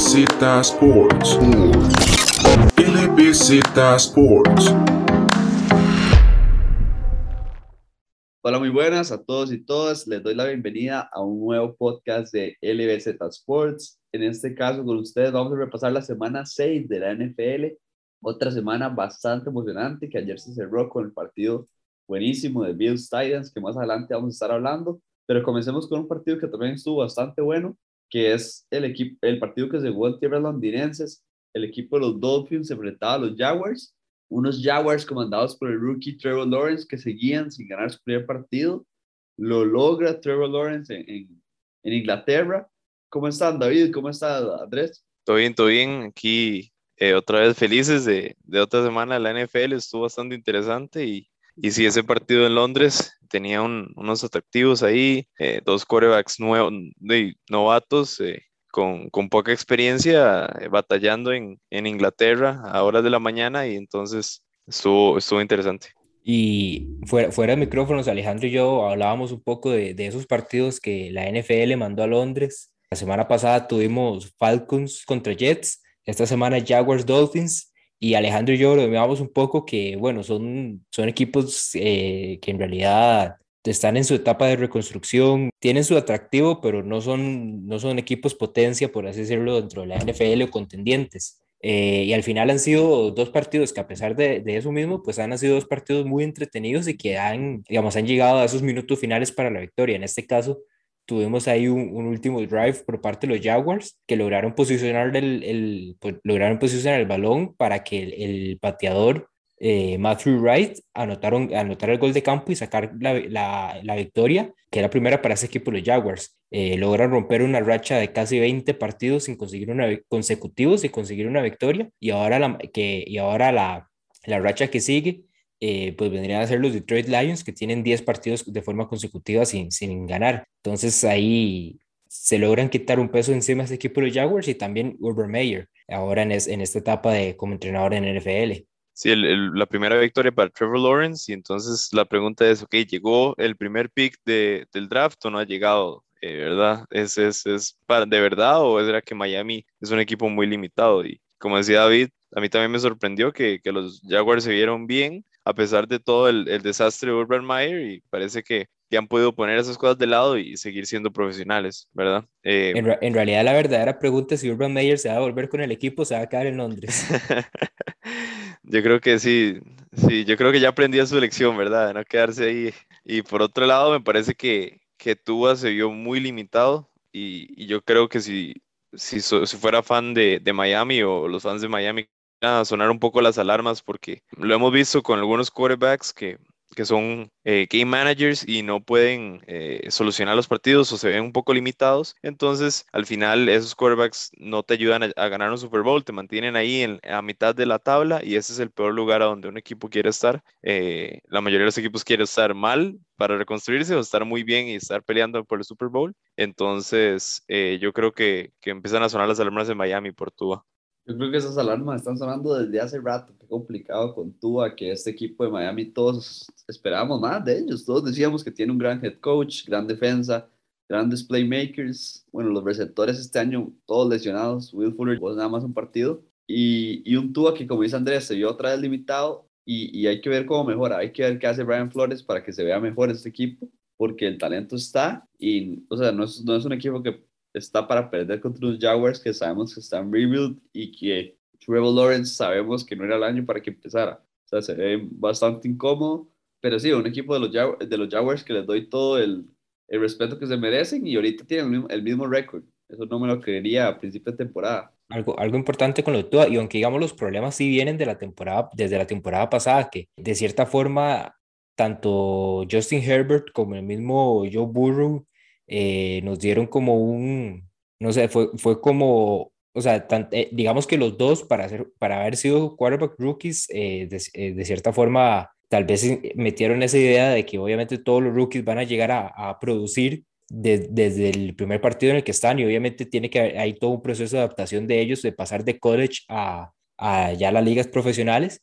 LBZ Sports. LBZ Sports. Hola, muy buenas a todos y todas. Les doy la bienvenida a un nuevo podcast de LBZ Sports. En este caso, con ustedes vamos a repasar la semana 6 de la NFL. Otra semana bastante emocionante que ayer se cerró con el partido buenísimo de Bills Titans, que más adelante vamos a estar hablando. Pero comencemos con un partido que también estuvo bastante bueno, que es el, equipo, el partido que se jugó en tierras londinenses. El equipo de los Dolphins enfrentaba a los Jaguars, unos Jaguars comandados por el rookie Trevor Lawrence que seguían sin ganar su primer partido. Lo logra Trevor Lawrence en, en, Inglaterra. ¿Cómo están, David? ¿Cómo está, Andrés? Todo bien, todo bien. Aquí eh, otra vez felices de, de otra semana la NFL. Estuvo bastante interesante y, y sí, ese partido en Londres tenía unos atractivos ahí, eh, dos quarterbacks nuevos, novatos eh, con, con, poca experiencia eh, batallando en, en, Inglaterra a horas de la mañana y entonces estuvo, estuvo interesante. Y fuera, fuera de micrófonos, Alejandro y yo hablábamos un poco de, de esos partidos que la NFL mandó a Londres. La semana pasada tuvimos Falcons contra Jets, esta semana Jaguars Dolphins y Alejandro y yo lo veamos un poco que, bueno, son, son equipos eh, que en realidad están en su etapa de reconstrucción, tienen su atractivo, pero no son, no son equipos potencia, por así decirlo, dentro de la NFL o contendientes. Eh, y al final han sido dos partidos que a pesar de, de, eso mismo, pues han sido dos partidos muy entretenidos y que han, digamos, han llegado a esos minutos finales para la victoria. En este caso, tuvimos ahí un, último drive por parte de los Jaguars que lograron posicionar el, el pues, lograron posicionar el balón para que el, pateador eh, Matthew Wright anotaron, anotar el gol de campo y sacar la, la, la victoria, que era primera para ese equipo los Jaguars. Eh, logran romper una racha de casi 20 partidos sin conseguir una, consecutivos y conseguir una victoria. Y ahora la, que, y ahora la, la racha que sigue eh, pues vendrían a ser los Detroit Lions, que tienen 10 partidos de forma consecutiva sin, sin ganar. Entonces ahí se logran quitar un peso encima de este equipo de los Jaguars y también Urban Meyer, ahora en, en esta etapa de como entrenador en NFL. Sí, la primera victoria para Trevor Lawrence y entonces la pregunta es, ok, ¿llegó el primer pick de, del draft o no ha llegado? Eh, ¿Verdad? ¿Es, es, es para, de verdad o es que Miami es un equipo muy limitado? Y como decía David, a mí también me sorprendió que, que los Jaguars se vieron bien a pesar de todo el, el desastre de Urban Meyer y parece que, que, han podido poner esas cosas de lado y seguir siendo profesionales, ¿verdad? Eh, en, en, realidad la verdadera pregunta es si Urban Meyer se va a volver con el equipo o se va a quedar en Londres. yo creo que sí, sí, yo creo que ya aprendió su lección, ¿verdad? De no quedarse ahí. Y por otro lado, me parece que, que Tua se vio muy limitado y, y yo creo que si, si, si fuera fan de, de Miami o los fans de Miami a sonar un poco las alarmas porque lo hemos visto con algunos quarterbacks que, que son eh, game managers y no pueden eh, solucionar los partidos o se ven un poco limitados. Entonces, al final, esos quarterbacks no te ayudan a, ganar un Super Bowl, te mantienen ahí en, a mitad de la tabla y ese es el peor lugar a donde un equipo quiere estar. Eh, la mayoría de los equipos quieren estar mal para reconstruirse o estar muy bien y estar peleando por el Super Bowl. Entonces, yo creo que, que empiezan a sonar las alarmas de Miami por Tua. Yo creo que esas alarmas están sonando desde hace rato. Qué complicado con Tua, que este equipo de Miami todos esperábamos más de ellos. Todos decíamos que tiene un gran head coach, gran defensa, grandes playmakers. Bueno, los receptores este año todos lesionados. Will Fuller pues nada más un partido. Y, y un Tua que, como dice Andrés, se vio otra vez limitado. Y, y hay que ver cómo mejora. Hay que ver qué hace Brian Flores para que se vea mejor este equipo. Porque el talento está. Y, o sea, no es, no es un equipo que está para perder contra los Jaguars que sabemos que están rebuild y que Trevor Lawrence sabemos que no era el año para que empezara. O sea, se ve bastante incómodo, pero sí, un equipo de los, Jaguars, de los Jaguars que les doy todo el, el respeto que se merecen y ahorita tienen el mismo récord. Eso no me lo creería a principio de temporada. Algo, algo importante con lo de y aunque digamos los problemas sí vienen de la temporada, desde la temporada pasada, que de cierta forma tanto Justin Herbert como el mismo Joe Burrow eh, nos dieron como un, no sé, fue, fue como, o sea, eh, digamos que los dos, para, hacer, para haber sido quarterback rookies, eh, de, de, cierta forma, tal vez metieron esa idea de que obviamente todos los rookies van a llegar a, a producir desde el primer partido en el que están y obviamente tiene que hay todo un proceso de adaptación de ellos, de pasar de college a, a ya las ligas profesionales.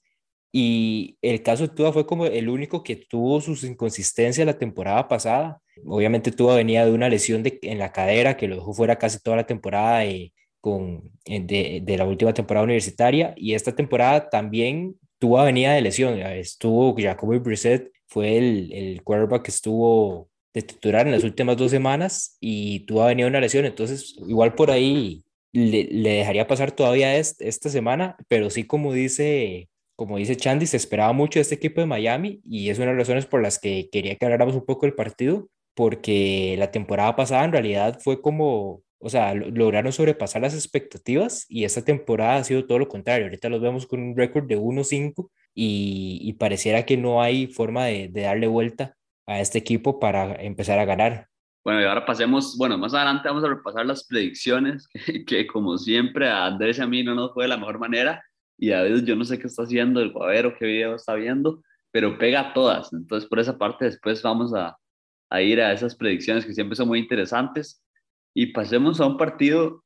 Y el caso de Tua fue como el único que tuvo sus inconsistencias la temporada pasada Obviamente tuvo venía de una lesión de, en la cadera que lo dejó fuera casi toda la temporada y, con, de, de, la última temporada universitaria y esta temporada también tuvo avenida de lesión. Estuvo Jacoby Brissett, fue el, el quarterback que estuvo de titular en las últimas dos semanas y tuvo avenida una lesión. Entonces, igual por ahí le, le dejaría pasar todavía esta semana, pero sí como dice como dice Chandy, se esperaba mucho de este equipo de Miami y es una de las razones por las que quería que habláramos un poco del partido, porque la temporada pasada en realidad fue como, o sea, lograron sobrepasar las expectativas y esta temporada ha sido todo lo contrario. Ahorita los vemos con un récord de 1-5 y, pareciera que no hay forma de, de darle vuelta a este equipo para empezar a ganar. Bueno, y ahora pasemos, bueno, más adelante vamos a repasar las predicciones, que, que como siempre a Andrés y a mí no nos fue de la mejor manera y David yo no sé qué está haciendo, el guavero, qué video está viendo, pero pega todas. Entonces, por esa parte, después vamos a, a ir a esas predicciones que siempre son muy interesantes. Y pasemos a un partido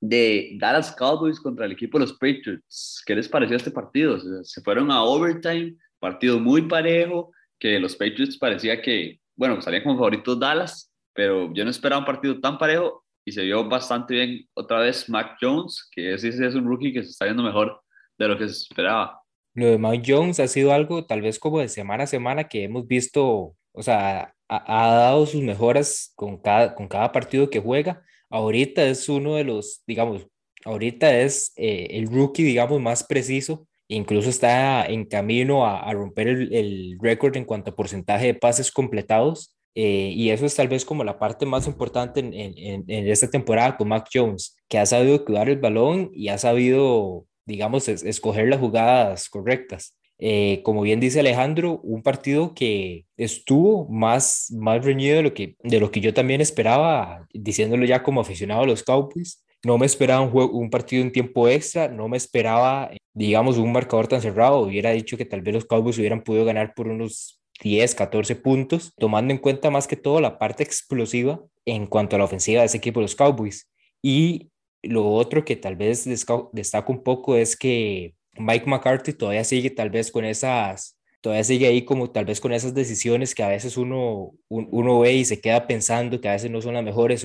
de Dallas Cowboys contra el equipo de los Patriots. ¿Qué les pareció este partido? Se fueron a overtime, partido muy parejo, que los Patriots parecía que, bueno, salían como favoritos Dallas, pero yo no esperaba un partido tan parejo y se vio bastante bien otra vez Mac Jones, que ese es un rookie que se está viendo mejor de lo que se esperaba. Lo de Mike Jones ha sido algo tal vez como de semana a semana que hemos visto, o sea, ha, dado sus mejoras con cada, con cada partido que juega. Ahorita es uno de los, digamos, ahorita es eh, el rookie, digamos, más preciso. Incluso está en camino a, a romper el, el récord en cuanto a porcentaje de pases completados. Eh, y eso es tal vez como la parte más importante en, en, en, esta temporada con Mac Jones, que ha sabido cuidar el balón y ha sabido digamos, escoger las jugadas correctas. Eh, como bien dice Alejandro, un partido que estuvo más, más reñido de lo, que, de lo que yo también esperaba, diciéndolo ya como aficionado a los Cowboys. No me esperaba un, juego, un partido en tiempo extra, no me esperaba, digamos, un marcador tan cerrado. Hubiera dicho que tal vez los Cowboys hubieran podido ganar por unos 10, 14 puntos, tomando en cuenta más que todo la parte explosiva en cuanto a la ofensiva de ese equipo los Cowboys. Y lo otro que tal vez destaco un poco es que Mike McCarthy todavía sigue tal vez con esas, todavía sigue ahí como tal vez con esas decisiones que a veces uno, uno ve y se queda pensando que a veces no son las mejores.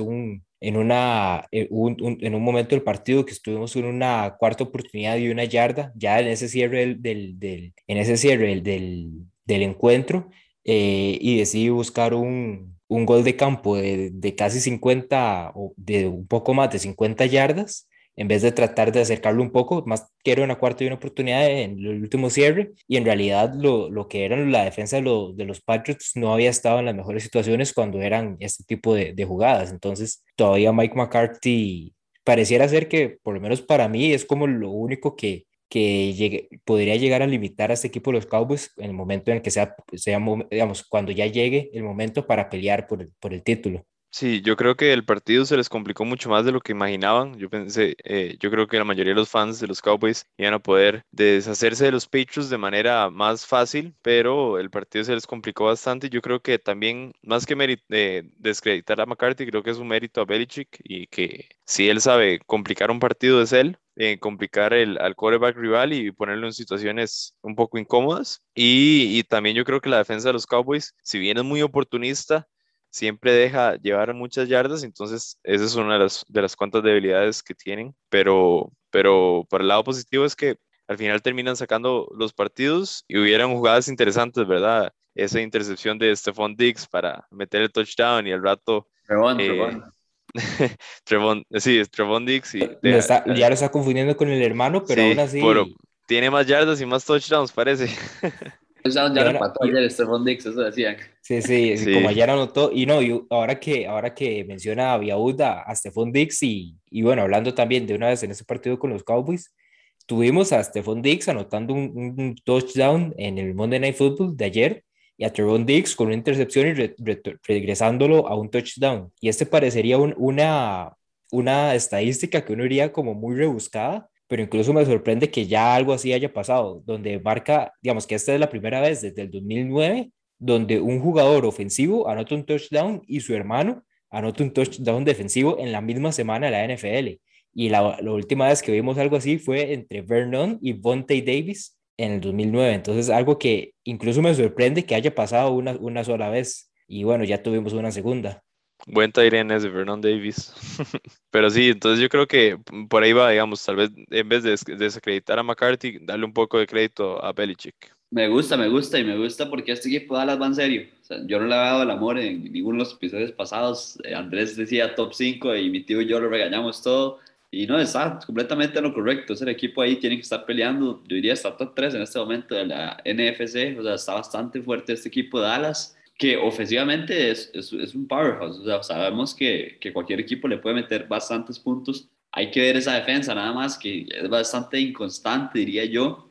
En, una, eh, un, en un momento del partido que estuvimos en una cuarta oportunidad y una yarda, ya en ese cierre del, del, en ese cierre del, del encuentro, eh, y decidí buscar un, un gol de campo de, de, casi 50 o de un poco más de 50 yardas, en vez de tratar de acercarlo un poco, más quiero una cuarta y una oportunidad en el último cierre, y en realidad lo, lo que era la defensa de, los Patriots no había estado en las mejores situaciones cuando eran este tipo de, de jugadas, entonces todavía Mike McCarthy pareciera ser que, por lo menos para mí, es como lo único que, que llegue, podría llegar a limitar a este equipo los Cowboys en el momento en que sea, sea digamos, cuando ya llegue el momento para pelear por el, por el título. Sí, yo creo que el partido se les complicó mucho más de lo que imaginaban. Yo pensé, eh, yo creo que la mayoría de los fans de los Cowboys iban a poder deshacerse de los Patriots de manera más fácil, pero el partido se les complicó bastante. Yo creo que también, más que eh, descreditar a McCarthy, creo que es un mérito a Belichick y que si él sabe complicar un partido es él, eh, complicar el, al quarterback rival y ponerlo en situaciones un poco incómodas. Y, y, también yo creo que la defensa de los Cowboys, si bien es muy oportunista, siempre deja llevar muchas yardas, entonces esa es una de las, de las cuantas debilidades que tienen, pero, pero por el lado positivo es que al final terminan sacando los partidos y hubieran jugadas interesantes, ¿verdad? Esa intercepción de Stephon Diggs para meter el touchdown y al rato... Trevon, eh, Trevon. sí, Trevon Diggs. Y ya lo está confundiendo con el hermano, pero aún así... Pero tiene más yardas y más touchdowns, parece. ya lo mató ayer Stephon Diggs, eso decían. Sí, sí, sí, como ayer anotó, y no, y ahora que, ahora que menciona a Viauda, a Stephon Diggs, y, y bueno, hablando también de una vez en ese partido con los Cowboys, tuvimos a Stephon Diggs anotando un, un, touchdown en el Monday Night Football de ayer, y a Trevon Diggs con una intercepción y re, re, regresándolo a un touchdown. Y este parecería un, una, una estadística que uno diría como muy rebuscada, pero incluso me sorprende que ya algo así haya pasado, donde marca, digamos que esta es la primera vez desde el 2009 donde un jugador ofensivo anota un touchdown y su hermano anota un touchdown defensivo en la misma semana de la NFL. Y la, la última vez que vimos algo así fue entre Vernon y Vontae Davis en el 2009. Entonces, algo que incluso me sorprende que haya pasado una, una sola vez. Y bueno, ya tuvimos una segunda. Buen Tyrion ese, Vernon Davis. Pero sí, entonces yo creo que por ahí va, digamos, tal vez en vez de desacreditar a McCarthy, darle un poco de crédito a Belichick. Me gusta, me gusta y me gusta porque este equipo Dallas va en serio. O sea, yo no le he dado el amor en ninguno de los episodios pasados. Eh, Andrés decía top 5 y mi tío y yo lo regañamos todo. Y no, está completamente en lo correcto. Ese equipo ahí tiene que estar peleando, yo diría, está top 3 en este momento de la NFC. O sea, está bastante fuerte este equipo de Dallas que ofensivamente es, es, es, un powerhouse. O sea, sabemos que, que, cualquier equipo le puede meter bastantes puntos. Hay que ver esa defensa, nada más que es bastante inconstante, diría yo.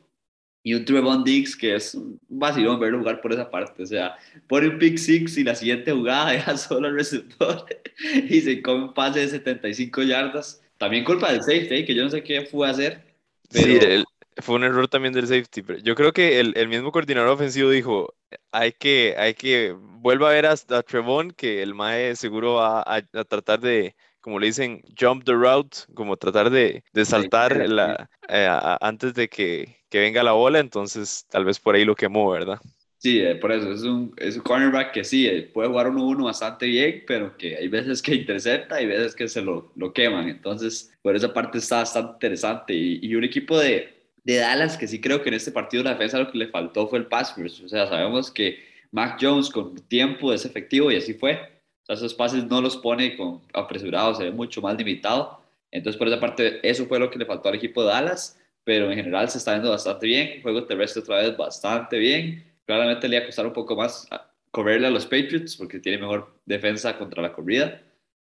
Y un Trevon Diggs que es un vacilón verlo jugar por esa parte. O sea, pone un pick six y la siguiente jugada deja solo al receptor y se come un pase de 75 yardas. También culpa del safety, que yo no sé qué fue a hacer. Pero... Sí, el, fue un error también del safety. Pero yo creo que el, el, mismo coordinador ofensivo dijo, hay que, hay que, vuelva a ver hasta a Trevon, que el MAE seguro va a, a, tratar de, como le dicen, jump the route, como tratar de, de saltar la, eh, a, antes de que, que, venga la bola, entonces tal vez por ahí lo quemó, ¿verdad? Sí, eh, por eso es un, es un cornerback que sí, eh, puede jugar uno uno bastante bien, pero que hay veces que intercepta y veces que se lo, lo queman, entonces por esa parte está bastante interesante y, y un equipo de de Dallas, que sí creo que en este partido la defensa lo que le faltó fue el pass O sea, sabemos que Mac Jones con tiempo es efectivo y así fue. O sea, esos pases no los pone con apresurados, se ve mucho más limitado. Entonces, por esa parte, eso fue lo que le faltó al equipo de Dallas, pero en general se está viendo bastante bien. juego terrestre otra vez bastante bien. Claramente le iba a costar un poco más correrle a los Patriots porque tiene mejor defensa contra la corrida.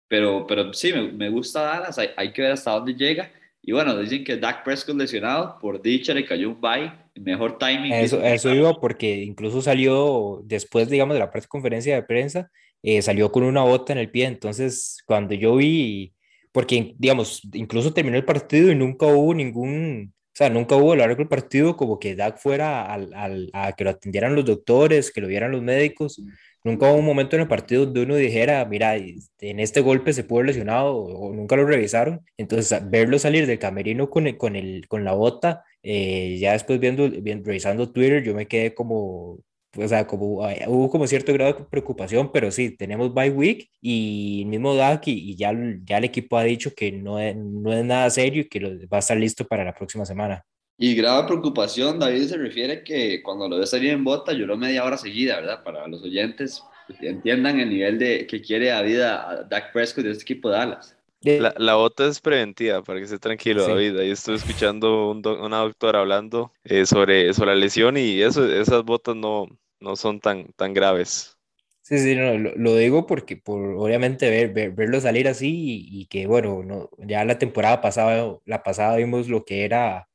Pero, pero sí, me, me gusta Dallas. Hay, hay que ver hasta dónde llega y bueno, dicen que Dak Prescott lesionado, por dicha le cayó un bye, mejor timing. Eso, eso iba porque incluso salió después, digamos, de la conferencia de prensa, eh, salió con una bota en el pie. Entonces, cuando yo vi, porque, digamos, incluso terminó el partido y nunca hubo ningún, o sea, nunca hubo a lo largo del partido como que Dak fuera al, al, a que lo atendieran los doctores, que lo vieran los médicos. Nunca hubo un momento en el partido donde uno dijera, mira, en este golpe se pudo lesionado o, nunca lo revisaron. Entonces, verlo salir del camerino con, el, con, el, con la bota, eh, ya después viendo, viendo, revisando Twitter, yo me quedé como, o sea, como, hubo como cierto grado de preocupación, pero sí, tenemos bye week y el mismo Dak y, ya, ya el equipo ha dicho que no es, no es nada serio y que lo, va a estar listo para la próxima semana. Y grave preocupación, David se refiere que cuando lo ve salir en bota lloró media hora seguida, ¿verdad? Para los oyentes, pues, entiendan el nivel de que quiere David a Dak Prescott de este equipo de Dallas. La, la bota es preventiva, para que esté tranquilo, sí. David. Ahí estoy escuchando un do, una doctora hablando eh, sobre, sobre la lesión y eso, esas botas no, no son tan, tan graves. Sí, sí, no, lo, lo, digo porque por obviamente ver, ver, verlo salir así y, y, que bueno, no, ya la temporada pasada, la pasada vimos lo que era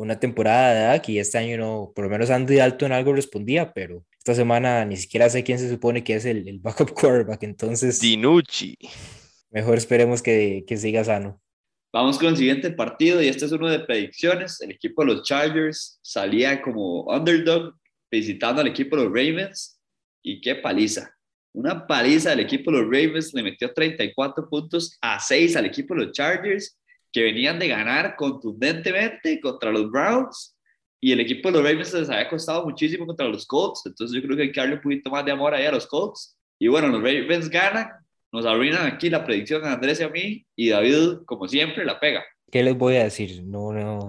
una temporada de edad y este año no, por lo menos Andy Dalton algo respondía, pero esta semana ni siquiera sé quién se supone que es el, el backup quarterback, entonces... Dinucci. Mejor esperemos que, que siga sano. Vamos con el siguiente partido y este es uno de predicciones. El equipo de los Chargers salía como underdog visitando al equipo de los Ravens y qué paliza. Una paliza del equipo de los Ravens le metió 34 puntos a 6 al equipo de los Chargers que venían de ganar contundentemente contra los Browns y el equipo de los Ravens les había costado muchísimo contra los Colts, entonces yo creo que hay que darle un poquito más de amor ahí a los Colts. Y bueno, los Ravens ganan, nos arruinan aquí la predicción a Andrés y a mí, y David, como siempre, la pega. ¿Qué les voy a decir? No, no.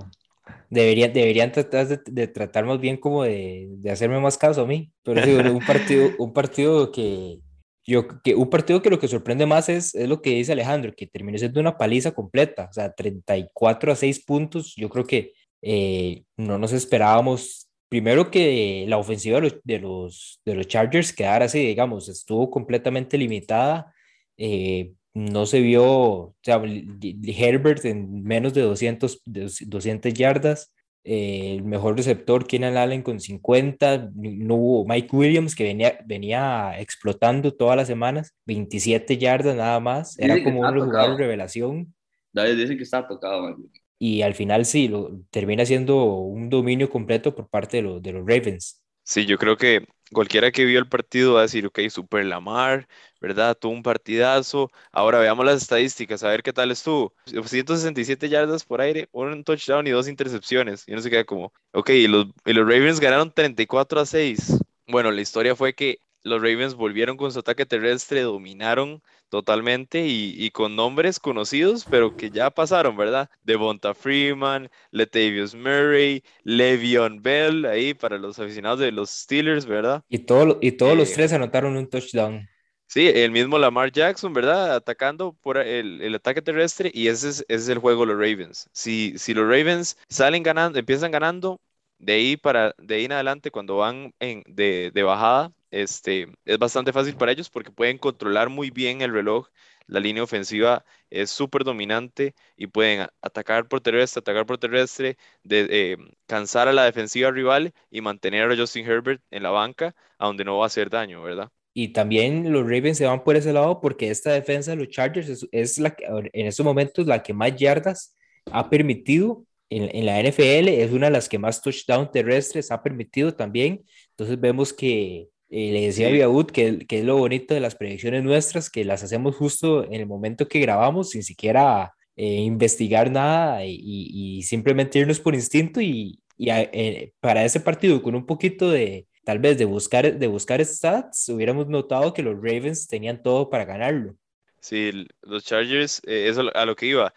Deberían, deberían tratar de, de tratar más bien como de, de, hacerme más caso a mí, pero sí, un partido, un partido que, yo, que un partido que lo que sorprende más es, es lo que dice Alejandro, que terminó siendo una paliza completa, o sea, 34 a 6 puntos. Yo creo que eh, no nos esperábamos, primero que la ofensiva de los, de los, de los Chargers quedara así, digamos, estuvo completamente limitada. Eh, no se vio, o sea, Herbert en menos de 200, 200 yardas. Eh, el mejor receptor, Keenan Allen con 50, no hubo Mike Williams que venía, venía explotando todas las semanas, 27 yardas nada más, era como un jugador revelación. David dice que está tocado. Y al final sí, lo, termina siendo un dominio completo por parte de, lo, de los Ravens. Sí, yo creo que cualquiera que vio el partido va a decir, ok, Super Lamar, ¿verdad? Tuvo un partidazo. Ahora veamos las estadísticas, a ver qué tal estuvo. 167 yardas por aire, un touchdown y dos intercepciones. Y uno se queda como, ok, y los, y los Ravens ganaron 34 a 6. Bueno, la historia fue que los Ravens volvieron con su ataque terrestre, dominaron totalmente y, con nombres conocidos, pero que ya pasaron, ¿verdad? Devonta Freeman, Latavius Murray, Le'Veon Bell, ahí para los aficionados de los Steelers, ¿verdad? Y, todo, y todos los Eh, tres anotaron un touchdown. Sí, el mismo Lamar Jackson, ¿verdad? Atacando por el, el ataque terrestre y ese es, ese es el juego de los Ravens. Si, si los Ravens salen ganando, empiezan ganando, de ahí para de ahí en adelante cuando van en, de, de bajada, este, es bastante fácil para ellos porque pueden controlar muy bien el reloj. La línea ofensiva es súper dominante y pueden atacar por terrestre, atacar por terrestre, eh, cansar a la defensiva rival y mantener a Justin Herbert en la banca, a donde no va a hacer daño, ¿verdad? Y también los Ravens se van por ese lado porque esta defensa de los Chargers es, la que en estos momentos la que más yardas ha permitido en, en la NFL, es una de las que más touchdown terrestres ha permitido también. Entonces vemos que eh, le decía a. Viaud que, que es lo bonito de las predicciones nuestras, que las hacemos justo en el momento que grabamos, sin siquiera eh, investigar nada y, y- y simplemente irnos por instinto y, y a- eh, para ese partido con un poquito de tal vez de buscar, de buscar stats, hubiéramos notado que los Ravens tenían todo para ganarlo. Sí, los Chargers, eh, eso a lo que iba.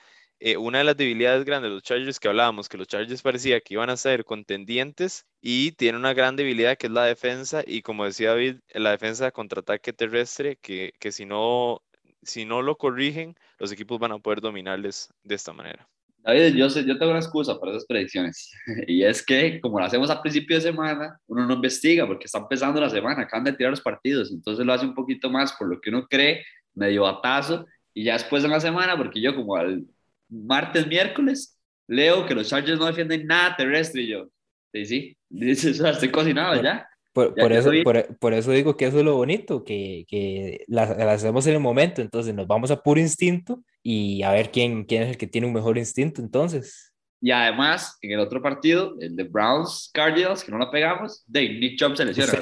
Eh, una de las debilidades grandes de los Chargers que hablábamos, que los Chargers parecía que iban a ser contendientes y tiene una gran debilidad que es la defensa y como decía David, la defensa contraataque terrestre, que, que si no, si no lo corrigen, los equipos van a poder dominarles de esta manera. David, yo, sé, yo tengo una excusa para esas predicciones. Y es que, como lo hacemos a principio de semana, uno no investiga porque está empezando la semana, acaban de tirar los partidos. Entonces lo hace un poquito más por lo que uno cree, medio batazo. Y ya después de la semana, porque yo, como al martes, miércoles, leo que los Chargers no defienden nada terrestre. Y yo, sí, sí, estoy cocinado ya. Por, por eso, por, por eso digo que eso es lo bonito, que, que las, las hacemos en el momento, entonces nos vamos a puro instinto y a ver quién, quién es el que tiene un mejor instinto entonces. Y además, en el otro partido, el de Browns Cardinals, que no la pegamos, de Nick Chubb se lesiona.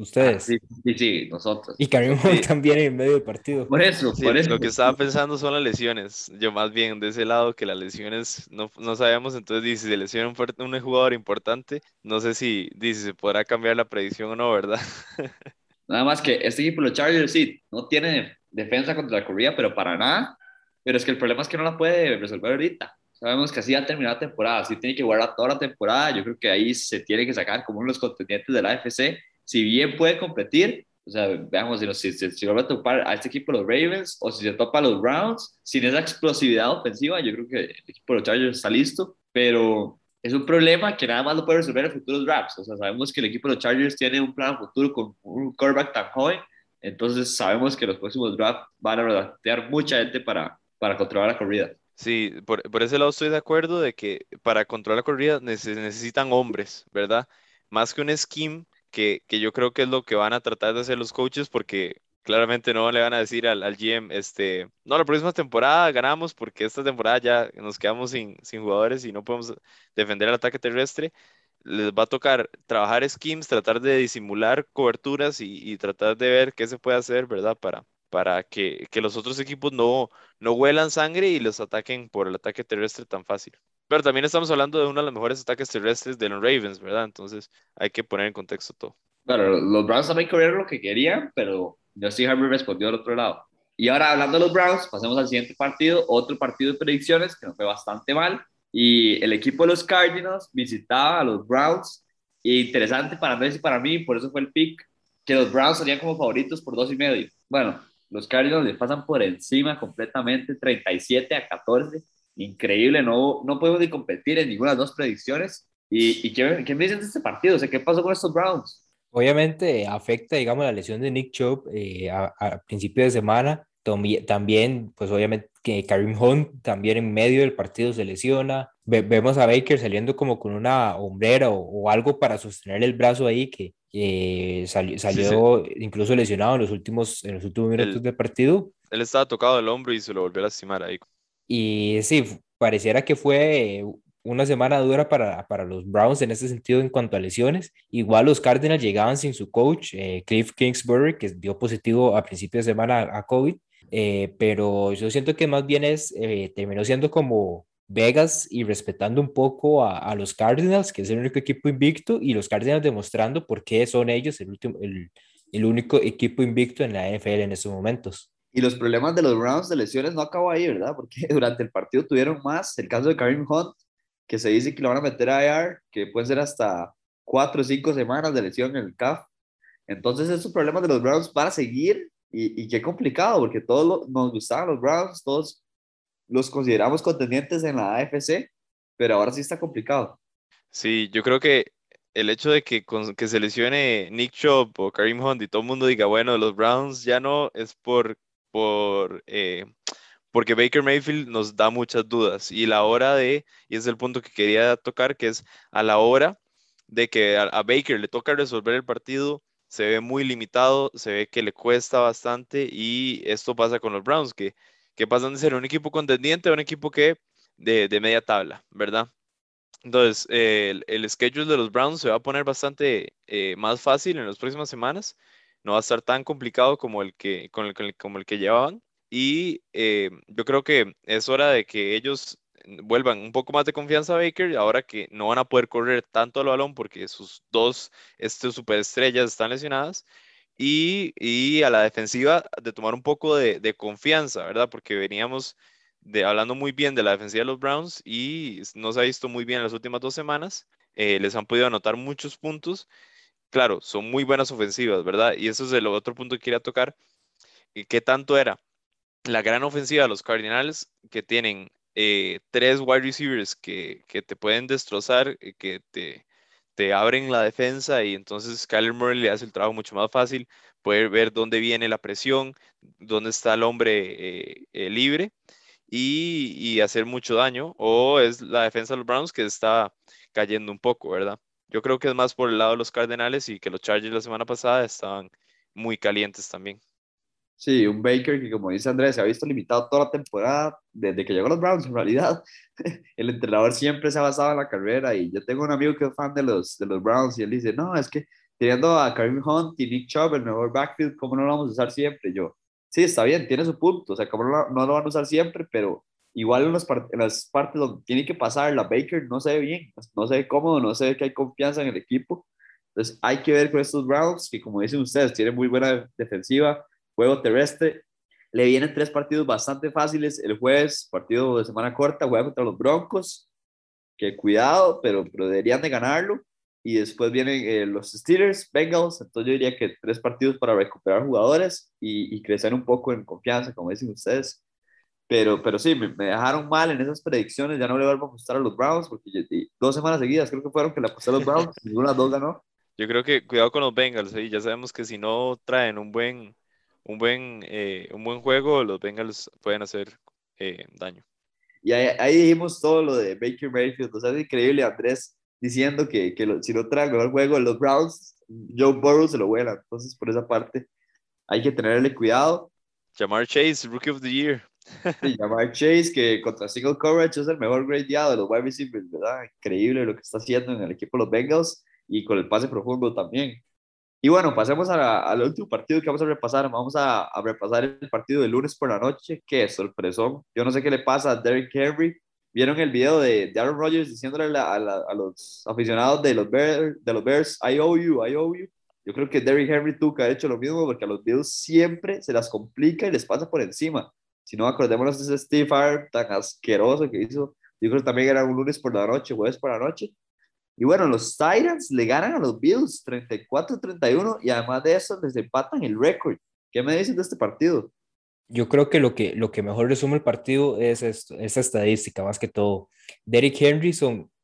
Ustedes. ¿verdad? Ustedes. Ah, Sí, sí, sí, nosotros. Y Karim Sí. también en medio del partido. Por eso, Sí, por eso. lo que estaba pensando son las lesiones. Yo más bien de ese lado que las lesiones no, no sabemos, entonces dice, si se lesiona un, un jugador importante, no sé si dice, se podrá cambiar la predicción o no, ¿verdad? Nada más que este equipo, los Chargers, sí, no tiene defensa contra la corrida, pero para nada. Pero es que el problema es que no la puede resolver ahorita. Sabemos que así va a terminar la temporada, así tiene que guardar toda la temporada. Yo creo que ahí se tiene que sacar como uno de los contendientes de la AFC. Si bien puede competir, o sea, veamos si, si, si, vuelve a topar a este equipo los Ravens o si se topa a los Browns, sin esa explosividad ofensiva, yo creo que el equipo de los Chargers está listo, pero es un problema que nada más lo puede resolver en futuros drafts. O sea, sabemos que el equipo de los Chargers tiene un plan futuro con un quarterback tan joven, entonces sabemos que los próximos drafts van a redactear mucha gente para, para controlar la corrida. Sí, por, por ese lado estoy de acuerdo de que para controlar la corrida neces- necesitan hombres, ¿verdad? Más que un scheme, que, que yo creo que es lo que van a tratar de hacer los coaches, porque claramente no le van a decir al, al GM, este, no, la próxima temporada ganamos porque esta temporada ya nos quedamos sin, sin jugadores y no podemos defender el ataque terrestre. Les va a tocar trabajar schemes, tratar de disimular coberturas y, tratar de ver qué se puede hacer, ¿verdad? Para, para que, que los otros equipos no, no huelan sangre y los ataquen por el ataque terrestre tan fácil. Pero también estamos hablando de uno de los mejores ataques terrestres de los Ravens, ¿verdad? Entonces hay que poner en contexto todo. Bueno, los Browns también corrieron lo que querían, pero Justin Herbert respondió al otro lado. Y ahora, hablando de los Browns, pasemos al siguiente partido, otro partido de predicciones que nos fue bastante mal. Y el equipo de los Cardinals visitaba a los Browns. Y interesante para Andrés y para mí, por eso fue el pick, que los Browns salían como favoritos por dos y medio. Bueno, los Cardinals les pasan por encima completamente, 37 a 14. Increíble, no, no podemos ni competir en ninguna de las dos predicciones. ¿Y, y qué, qué me dicen de este partido? O sea, ¿qué pasó con estos Browns? Obviamente afecta, digamos, la lesión de Nick Chubb eh, a, a principio de semana. También, pues obviamente que Karim Hunt también en medio del partido se lesiona. Ve- vemos a Baker saliendo como con una hombrera o, o algo para sostener el brazo ahí que, que salió, salió incluso lesionado en los últimos, en los últimos minutos El- del partido. Él estaba tocado del hombro y se lo volvió a lastimar ahí. Y sí, pareciera que fue una semana dura para, para los Browns en ese sentido en cuanto a lesiones. Igual los Cardinals llegaban sin su coach, eh, Cliff Kingsbury, que dio positivo a principio de semana a COVID. eh, pero yo siento que más bien es, eh, terminó siendo como Vegas y respetando un poco a, a los Cardinals, que es el único equipo invicto, y los Cardinals demostrando por qué son ellos el último, el, el único equipo invicto en la NFL en estos momentos. Y los problemas de los Browns de lesiones no acabó ahí, ¿verdad? Porque durante el partido tuvieron más. El caso de Karim Hunt, que se dice que lo van a meter a IR, que puede ser hasta cuatro o cinco semanas de lesión en el CAF. Entonces, esos problemas de los Browns para seguir y, y qué complicado, porque todos nos gustaban los Browns, todos los consideramos contendientes en la AFC, pero ahora sí está complicado. Sí, yo creo que el hecho de que, que se lesione Nick Chubb o Karim Hunt y todo el mundo diga, bueno, los Browns ya no es por, por eh, porque Baker Mayfield nos da muchas dudas y la hora de, y es el punto que quería tocar, que es a la hora de que a, a Baker le toca resolver el partido, se ve muy limitado, se ve que le cuesta bastante y esto pasa con los Browns, que, que pasan de ser un equipo contendiente a un equipo que de, de media tabla, ¿verdad? Entonces, eh, el, el, schedule de los Browns se va a poner bastante eh, más fácil en las próximas semanas. No va a estar tan complicado como el que, con el, como el que llevaban. Y eh, yo creo que es hora de que ellos vuelvan un poco más de confianza a Baker, ahora que no van a poder correr tanto el balón porque sus dos este, superestrellas están lesionadas. Y, y, a la defensiva de tomar un poco de, de confianza, ¿verdad? Porque veníamos de, hablando muy bien de la defensiva de los Browns y no se ha visto muy bien en las últimas dos semanas. Eh, les han podido anotar muchos puntos. Claro, son muy buenas ofensivas, ¿verdad? Y eso es el otro punto que quería tocar. ¿Qué tanto era la gran ofensiva de los Cardinals que tienen eh, tres wide receivers que, te pueden destrozar, eh, que te, abren la defensa y entonces Kyler Murray le hace el trabajo mucho más fácil, poder ver dónde viene la presión, dónde está el hombre eh, libre y, y, hacer mucho daño, o es la defensa de los Browns que está cayendo un poco, ¿verdad? Yo creo que es más por el lado de los Cardenales y que los Chargers la semana pasada estaban muy calientes también. Sí, un Baker que como dice Andrés, se ha visto limitado toda la temporada desde que llegó a los Browns. En realidad, el entrenador siempre se ha basado en la carrera y yo tengo un amigo que es fan de los, de los Browns y él dice, no, es que teniendo a Karim Hunt y Nick Chubb, el mejor backfield, ¿cómo no lo vamos a usar siempre? Yo, sí, está bien, tiene su punto, o sea, como no, no, lo van a usar siempre, pero igual en, los en, las partes donde tiene que pasar la Baker no se ve bien, no se ve cómodo, no se ve que hay confianza en el equipo. Entonces hay que ver con estos Browns, que como dicen ustedes, tienen muy buena defensiva, juego terrestre. Le vienen tres partidos bastante fáciles. El jueves, partido de semana corta, juega contra los Broncos, que cuidado, pero, pero deberían de ganarlo. Y después vienen eh, los Steelers, Bengals. Entonces yo diría que tres partidos para recuperar jugadores y, y crecer un poco en confianza, como dicen ustedes. Pero, pero sí, me, me, dejaron mal en esas predicciones. Ya no le vuelvo a apostar a los Browns porque yo, dos semanas seguidas creo que fueron que le aposté a los Browns. ninguna de las dos ganó. Yo creo que cuidado con los Bengals. ¿sí? Ya sabemos que si no traen un buen, un buen, eh, un buen juego, los Bengals pueden hacer eh, daño. Y ahí, ahí, dijimos todo lo de Baker Mayfield. O sea, es increíble Andrés diciendo que, que lo, si no trae el mejor juego los Browns, Joe Burrow se lo vuela. Entonces, por esa parte, hay que tenerle cuidado. Jamar Chase, Rookie of the Year. Sí, Jamar Chase, que contra single coverage es el mejor gradeado de los wide receivers, ¿verdad? Increíble lo que está haciendo en el equipo de los Bengals y con el pase profundo también. Y bueno, pasemos al último partido que vamos a repasar. Vamos a, a, repasar el partido de lunes por la noche. Qué sorpresón. Yo no sé qué le pasa a Derrick Henry. ¿Vieron el video de, de Aaron Rodgers diciéndole a, a, a, los aficionados de los, Bears, de los Bears, I owe you, I owe you? Yo creo que Derrick Henry que ha hecho lo mismo porque a los Bills siempre se las complica y les pasa por encima. Si no, acordémonos de ese Steve Harvey tan asqueroso que hizo. Yo creo que también era un lunes por la noche, jueves por la noche. Y bueno, los Titans le ganan a los Bills 34-31 y además de eso les empatan el récord. ¿Qué me dicen de este partido? Yo creo que lo que, lo que mejor resume el partido es esto, esta estadística más que todo. Derrick Henry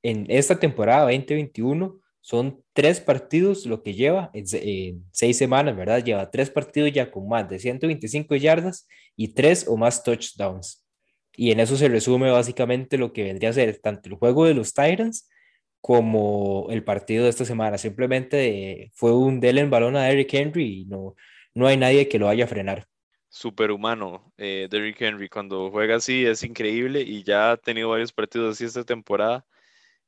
en esta temporada 2021 son tres partidos lo que lleva en, en, seis semanas, ¿verdad? Lleva tres partidos ya con más de 125 yardas y tres o más touchdowns. Y en eso se resume básicamente lo que vendría a ser tanto el juego de los Titans como el partido de esta semana. Simplemente fue un del en balón a Derrick Henry y no, no hay nadie que lo vaya a frenar. Superhumano, eh, Derrick Henry, cuando juega así es increíble y ya ha tenido varios partidos así esta temporada.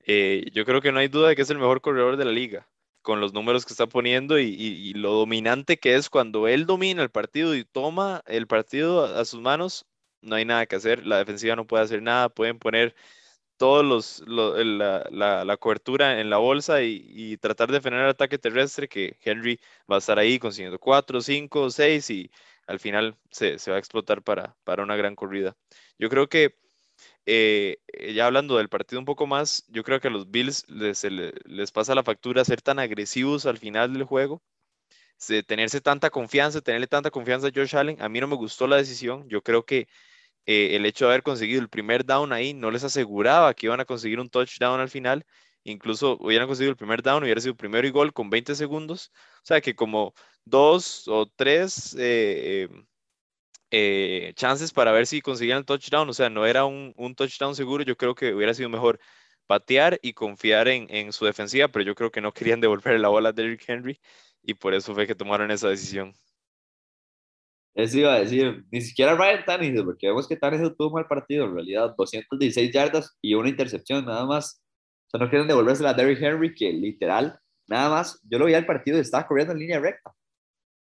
Eh, yo creo que no hay duda de que es el mejor corredor de la liga, con los números que está poniendo y, lo dominante que es cuando él domina el partido y toma el partido a sus manos, no hay nada que hacer, la defensiva no puede hacer nada, pueden poner todos los, la, la- la cobertura en la bolsa y, tratar de frenar el ataque terrestre, que Henry va a estar ahí consiguiendo 4, 5, 6 y al final se, se va a explotar para, para una gran corrida. Yo creo que, eh, eh, ya hablando del partido un poco más, yo creo que a los Bills les, pasa la factura ser tan agresivos al final del juego, se- tenerse tanta confianza, tenerle tanta confianza a Josh Allen. A mí no me gustó la decisión. Yo creo que eh, el hecho de haber conseguido el primer down ahí no les aseguraba que iban a conseguir un touchdown al final. Incluso hubieran conseguido el primer down, hubiera sido primero y gol con 20 segundos. O sea que como dos o tres eh, chances para ver si conseguían el touchdown. O sea, no era un, un touchdown seguro. Yo creo que hubiera sido mejor patear y confiar en, en su defensiva, pero yo creo que no querían devolver la bola a Derrick Henry y por eso fue que tomaron esa decisión. Eso iba a decir, ni siquiera Ryan Tannehill, porque vemos que Tannehill tuvo un mal partido, en realidad, 216 yardas y una intercepción, nada más. O sea, no quieren devolvérsela a Derrick Henry, que literal, nada más, yo lo vi al partido estaba corriendo en línea recta.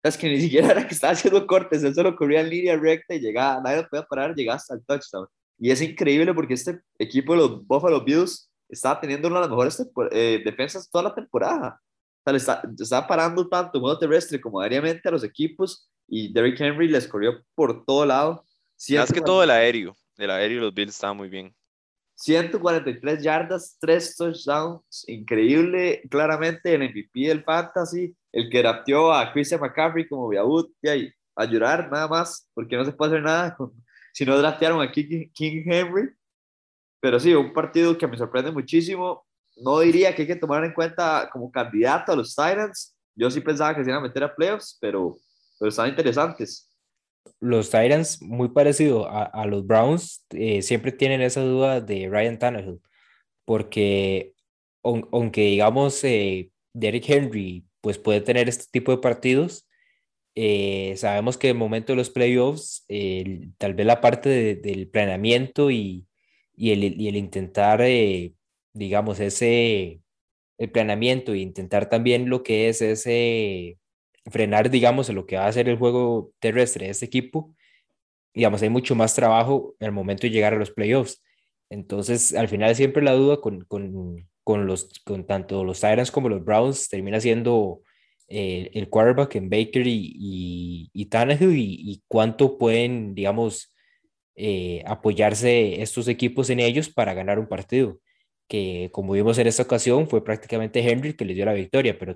Es que ni siquiera era que estaba haciendo cortes, él solo corría en línea recta y llegaba, nadie lo podía parar, llegaba hasta el touchdown. Y es increíble porque este equipo de los Buffalo Bills estaba teniendo una de las mejores eh, defensas toda la temporada. O sea, le está, estaba parando tanto en modo terrestre como aéreamente a los equipos y Derrick Henry les corrió por todo lado. Más que todo el aéreo, el aéreo los Bills estaba muy bien. 143 yardas, 3 touchdowns, increíble, claramente el MVP del Fantasy, el que drafteó a Christian McCaffrey como Viaud, y a llorar nada más, porque no se puede hacer nada si no draftearon a King, King Henry. Pero sí, un partido que me sorprende muchísimo. No diría que hay que tomar en cuenta como candidato a los Titans. Yo sí pensaba que se iban a meter a playoffs, pero, pero están interesantes. Los Titans, muy parecido a, a los Browns, eh, siempre tienen esa duda de Ryan Tannehill, porque aun- aunque digamos eh, Derrick Henry pues puede tener este tipo de partidos, eh, sabemos que en el momento de los playoffs, el- tal vez la parte de- del planeamiento y, y el, y el intentar, eh, digamos, ese, el planeamiento e intentar también lo que es ese frenar, digamos, lo que va a ser el juego terrestre de este equipo, digamos, hay mucho más trabajo en el momento de llegar a los playoffs. Entonces, al final siempre la duda con, con, con los, con tanto los Titans como los Browns termina siendo eh, el quarterback en Baker y, y, y Tannehill y, y cuánto pueden, digamos, eh, apoyarse estos equipos en ellos para ganar un partido, que como vimos en esta ocasión fue prácticamente Henry que les dio la victoria, pero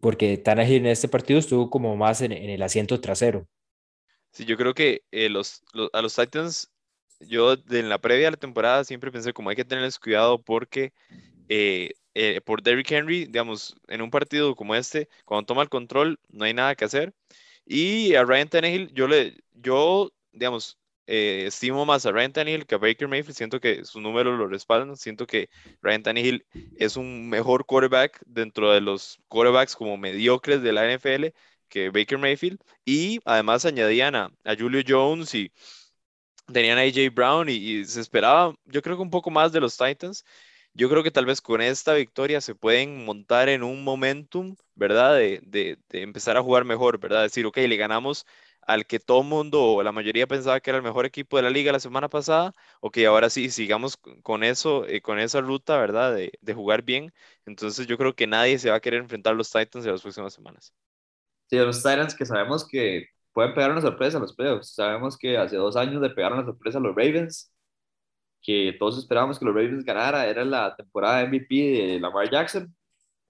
porque Tannehill en este partido estuvo como más en, el asiento trasero. Sí, yo creo que eh, los, a los Titans, yo en la previa de la temporada siempre pensé como hay que tenerles cuidado porque eh, eh, por Derrick Henry, digamos, en un partido como este, cuando toma el control, no hay nada que hacer. Y a Ryan Tannehill, yo le, yo, digamos, eh, estimo más a Ryan Tannehill que a Baker Mayfield. Siento que sus números lo respaldan. Siento que Ryan Tannehill es un mejor quarterback dentro de los quarterbacks como mediocres de la NFL que Baker Mayfield. Y además añadían a, a Julio Jones y tenían a AJ Brown y, se esperaba, yo creo que un poco más de los Titans. Yo creo que tal vez con esta victoria se pueden montar en un momentum, ¿verdad? De, de, de empezar a jugar mejor, ¿verdad? Decir, ok, le ganamos al que todo mundo o la mayoría pensaba que era el mejor equipo de la liga la semana pasada, ok, ahora sí, sigamos con eso, eh, con esa ruta, ¿verdad? De, jugar bien. Entonces yo creo que nadie se va a querer enfrentar a los Titans en las próximas semanas. Sí, los Titans que sabemos que pueden pegar una sorpresa en los playoffs. Sabemos que hace dos años le pegaron una sorpresa a los Ravens, que todos esperábamos que los Ravens ganara. Era la temporada MVP de Lamar Jackson.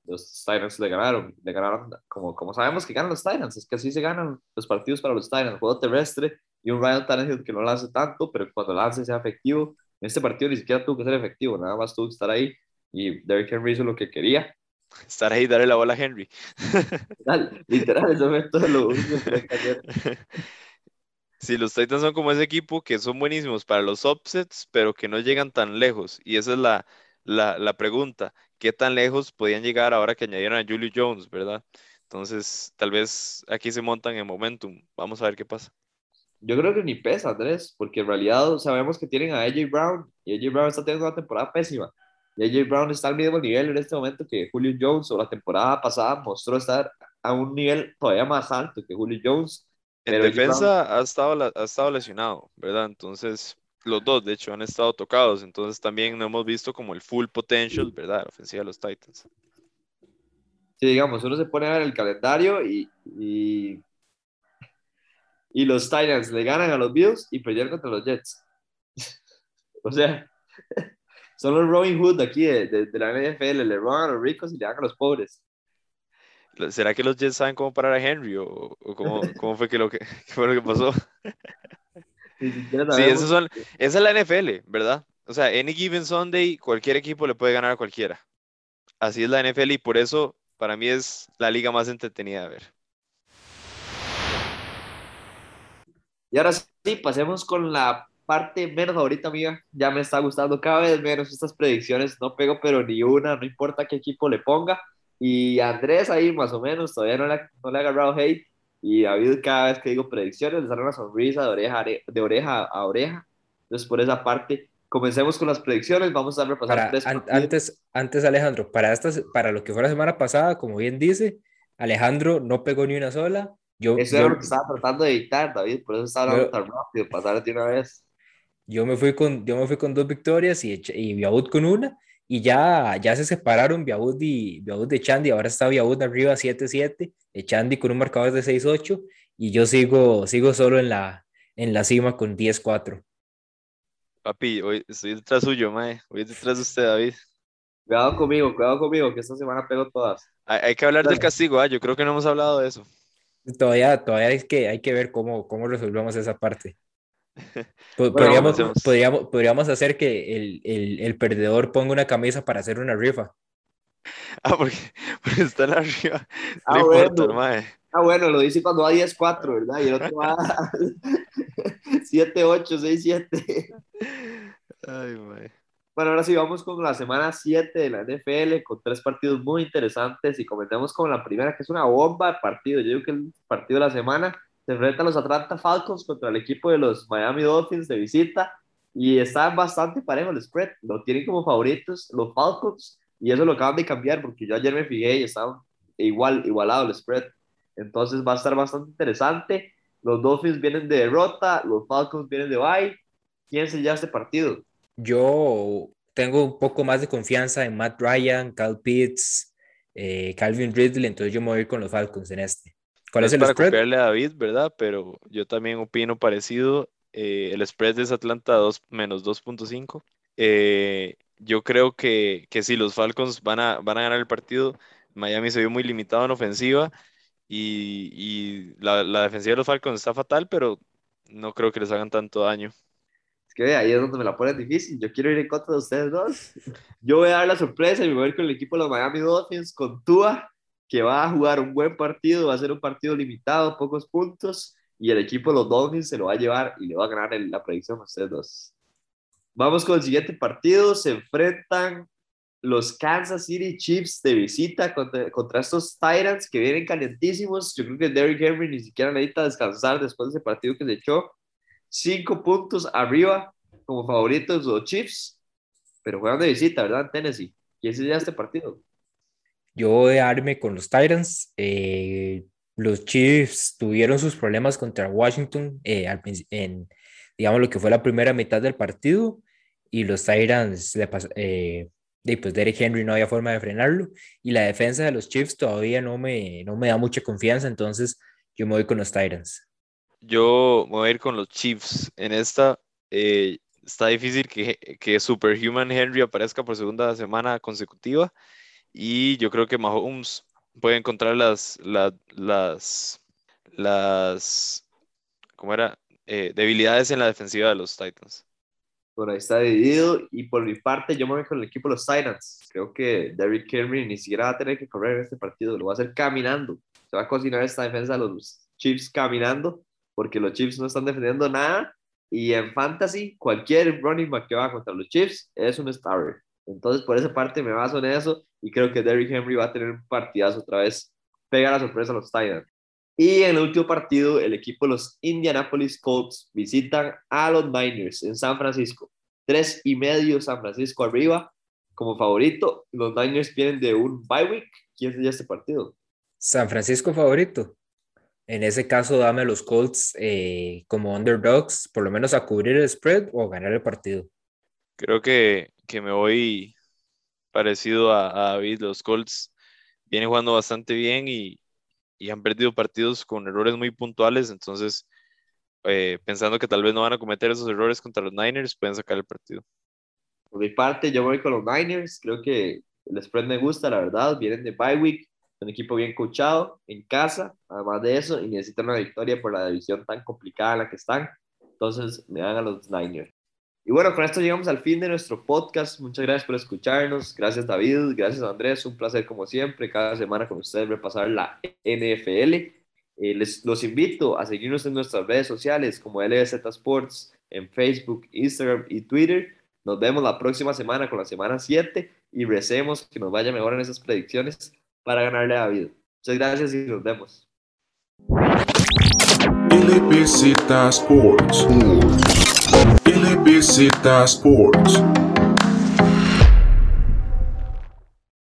Los Titans le ganaron. Le ganaron como, como sabemos que ganan los Titans. Es que así se ganan los partidos para los Titans. Juego terrestre y un Ryan Tannehill que no lance tanto, pero cuando lance sea efectivo. En este partido ni siquiera tuvo que ser efectivo, nada más tuvo que estar ahí. Y Derrick Henry hizo lo que quería. Estar ahí y darle la bola a Henry. Literal, literal, eso fue todo lo único que. Sí, los Titans son como ese equipo que son buenísimos para los upsets, pero que no llegan tan lejos. Y esa es la, la, la pregunta. ¿Qué tan lejos podían llegar ahora que añadieron a Julio Jones, verdad? Entonces, tal vez aquí se montan en momentum. Vamos a ver qué pasa. Yo creo que ni pesa, Andrés, porque en realidad sabemos que tienen a AJ Brown y AJ Brown está teniendo una temporada pésima. Y AJ Brown está al mismo nivel en este momento que Julio Jones o la temporada pasada mostró estar a un nivel todavía más alto que Julio Jones. En defensa ha estado, ha estado lesionado, ¿verdad? Entonces, los dos, de hecho, han estado tocados, entonces también no hemos visto como el full potential, ¿verdad? La ofensiva de los Titans. Sí, digamos, uno se pone a ver el calendario y, y, y los Titans le ganan a los Bills y perdieron contra los Jets. o sea, son los Robin Hood aquí de, de, de, la NFL, le roban a los ricos y le dan a los pobres. ¿Será que los Jets saben cómo parar a Henry o, o cómo, cómo, fue que lo que, qué fue lo que pasó? Sí, esos son, esa es la NFL, ¿verdad? O sea, any given Sunday, cualquier equipo le puede ganar a cualquiera. Así es la NFL y por eso para mí es la liga más entretenida de ver. Y ahora sí, pasemos con la parte menos favorita mía. Ya me está gustando cada vez menos estas predicciones. No pego pero ni una, no importa qué equipo le ponga. Y Andrés ahí más o menos, todavía no le, no le ha agarrado hate. Y David cada vez que digo predicciones le sale una sonrisa de oreja, de oreja a oreja. Entonces por esa parte, comencemos con las predicciones. Vamos a repasar para, tres an antes, antes Alejandro, para, estas, para lo que fue la semana pasada, como bien dice, Alejandro no pegó ni una sola. Yo, eso yo, es lo que estaba tratando de evitar, David, por eso estaba hablando tan rápido, pasar de una vez. Yo me fui con, yo me fui con dos victorias y, y Biabut con una, y ya, ya se separaron Biabut y Biabut de Chandy, ahora está Biabut arriba 7-7, Chandy con un marcador de 6-8, y yo sigo, sigo solo en la, en la cima con 10-4. Papi, hoy estoy detrás suyo, mae. Hoy detrás de usted, David. Cuidado conmigo, cuidado conmigo, que esta semana pego todas. Hay, hay que hablar del castigo, ¿ah? Yo creo que no hemos hablado de eso. Todavía, todavía hay que, hay que ver cómo, cómo resolvemos esa parte. Podríamos, bueno, podríamos, podríamos, hacer que el, el, el, perdedor ponga una camisa para hacer una rifa. Ah, porque, porque están arriba. Ah, no bueno. importa, mae. Ah, bueno, lo dice cuando va 10-4, ¿verdad? Y el otro va 7-8, 6-7. Ay, mae. Bueno, ahora sí vamos con la semana 7 de la NFL, con tres partidos muy interesantes y comentemos con la primera, que es una bomba de partido. Yo digo que el partido de la semana se enfrentan los Atlanta Falcons contra el equipo de los Miami Dolphins de visita y está bastante parejo el spread. Lo tienen como favoritos los Falcons y eso lo acaban de cambiar porque yo ayer me fijé y estaban igual, igualado el spread. Entonces va a estar bastante interesante. Los Dolphins vienen de derrota, los Falcons vienen de bye. ¿Quién se lleva este partido? Yo tengo un poco más de confianza en Matt Ryan, Cal Pitts, eh, Calvin Ridley, entonces yo me voy a ir con los Falcons en este. ¿Cuál no es, el para spread? copiarle a David, ¿verdad? Pero yo también opino parecido. Eh, el spread es Atlanta 2 menos 2.5. Eh, yo creo que, que si los Falcons van a, van a ganar el partido, Miami se vio muy limitado en ofensiva y, y la, la, defensiva de los Falcons está fatal, pero no creo que les hagan tanto daño. Es que ahí es donde me la ponen difícil. Yo quiero ir en contra de ustedes dos. Yo voy a dar la sorpresa y me voy a ir con el equipo de los Miami Dolphins, con Tua, que va a jugar un buen partido, va a ser un partido limitado, pocos puntos, y el equipo de los Dolphins se lo va a llevar y le va a ganar en la predicción a ustedes dos. Vamos con el siguiente partido. Se enfrentan los Kansas City Chiefs de visita contra, contra, estos Titans que vienen calientísimos. Yo creo que Derrick Henry ni siquiera necesita descansar después de ese partido que se echó. Cinco puntos arriba como favoritos los Chiefs, pero juegan de visita, ¿verdad? Tennessee. ¿Quién se lleva este partido? Yo voy a darme con los Titans. Eh, los Chiefs tuvieron sus problemas contra Washington eh, en, digamos, lo que fue la primera mitad del partido y los Titans le eh, pues Derek Henry no había forma de frenarlo y la defensa de los Chiefs todavía no me, no me da mucha confianza, entonces yo me voy con los Titans. Yo me voy a ir con los Chiefs. En esta eh, está difícil que, que Superhuman Henry aparezca por segunda semana consecutiva y yo creo que Mahomes puede encontrar las, las, las, las ¿cómo era? Eh, debilidades en la defensiva de los Titans. Bueno, ahí está dividido. Y por mi parte, yo me voy con el equipo de los Titans. Creo que Derrick Henry ni siquiera va a tener que correr en este partido. Lo va a hacer caminando. Se va a cocinar esta defensa de los Chiefs caminando, porque los Chiefs no están defendiendo nada. Y en fantasy, cualquier running back que va contra los Chiefs es un starter. Entonces, por esa parte me baso en eso. Y creo que Derrick Henry va a tener un partidazo otra vez. Pega la sorpresa a los Titans. Y en el último partido, el equipo de los Indianapolis Colts visitan a los Niners en San Francisco. Tres y medio San Francisco arriba como favorito. Los Niners vienen de un bye week. ¿Quién sería este partido? San Francisco favorito. En ese caso, dame los Colts eh, como underdogs, por lo menos a cubrir el spread o a ganar el partido. Creo que, que me voy parecido a, David. Los Colts vienen jugando bastante bien y, y han perdido partidos con errores muy puntuales. Entonces, eh, pensando que tal vez no van a cometer esos errores contra los Niners, pueden sacar el partido. Por mi parte, yo voy con los Niners. Creo que el spread me gusta, la verdad. Vienen de bye week, un equipo bien coachado en casa, además de eso, y necesitan una victoria por la división tan complicada en la que están. Entonces, me dan a los Niners. Y bueno, con esto llegamos al fin de nuestro podcast. Muchas gracias por escucharnos. Gracias David, gracias Andrés. Un placer como siempre, cada semana con ustedes repasar la NFL. Eh, les, los invito a seguirnos en nuestras redes sociales como LBZ Sports en Facebook, Instagram y Twitter. Nos vemos la próxima semana con la semana 7 y recemos que nos vaya mejor en esas predicciones para ganarle a David. Muchas gracias y nos vemos. LBZ Sports. LBZ Sports.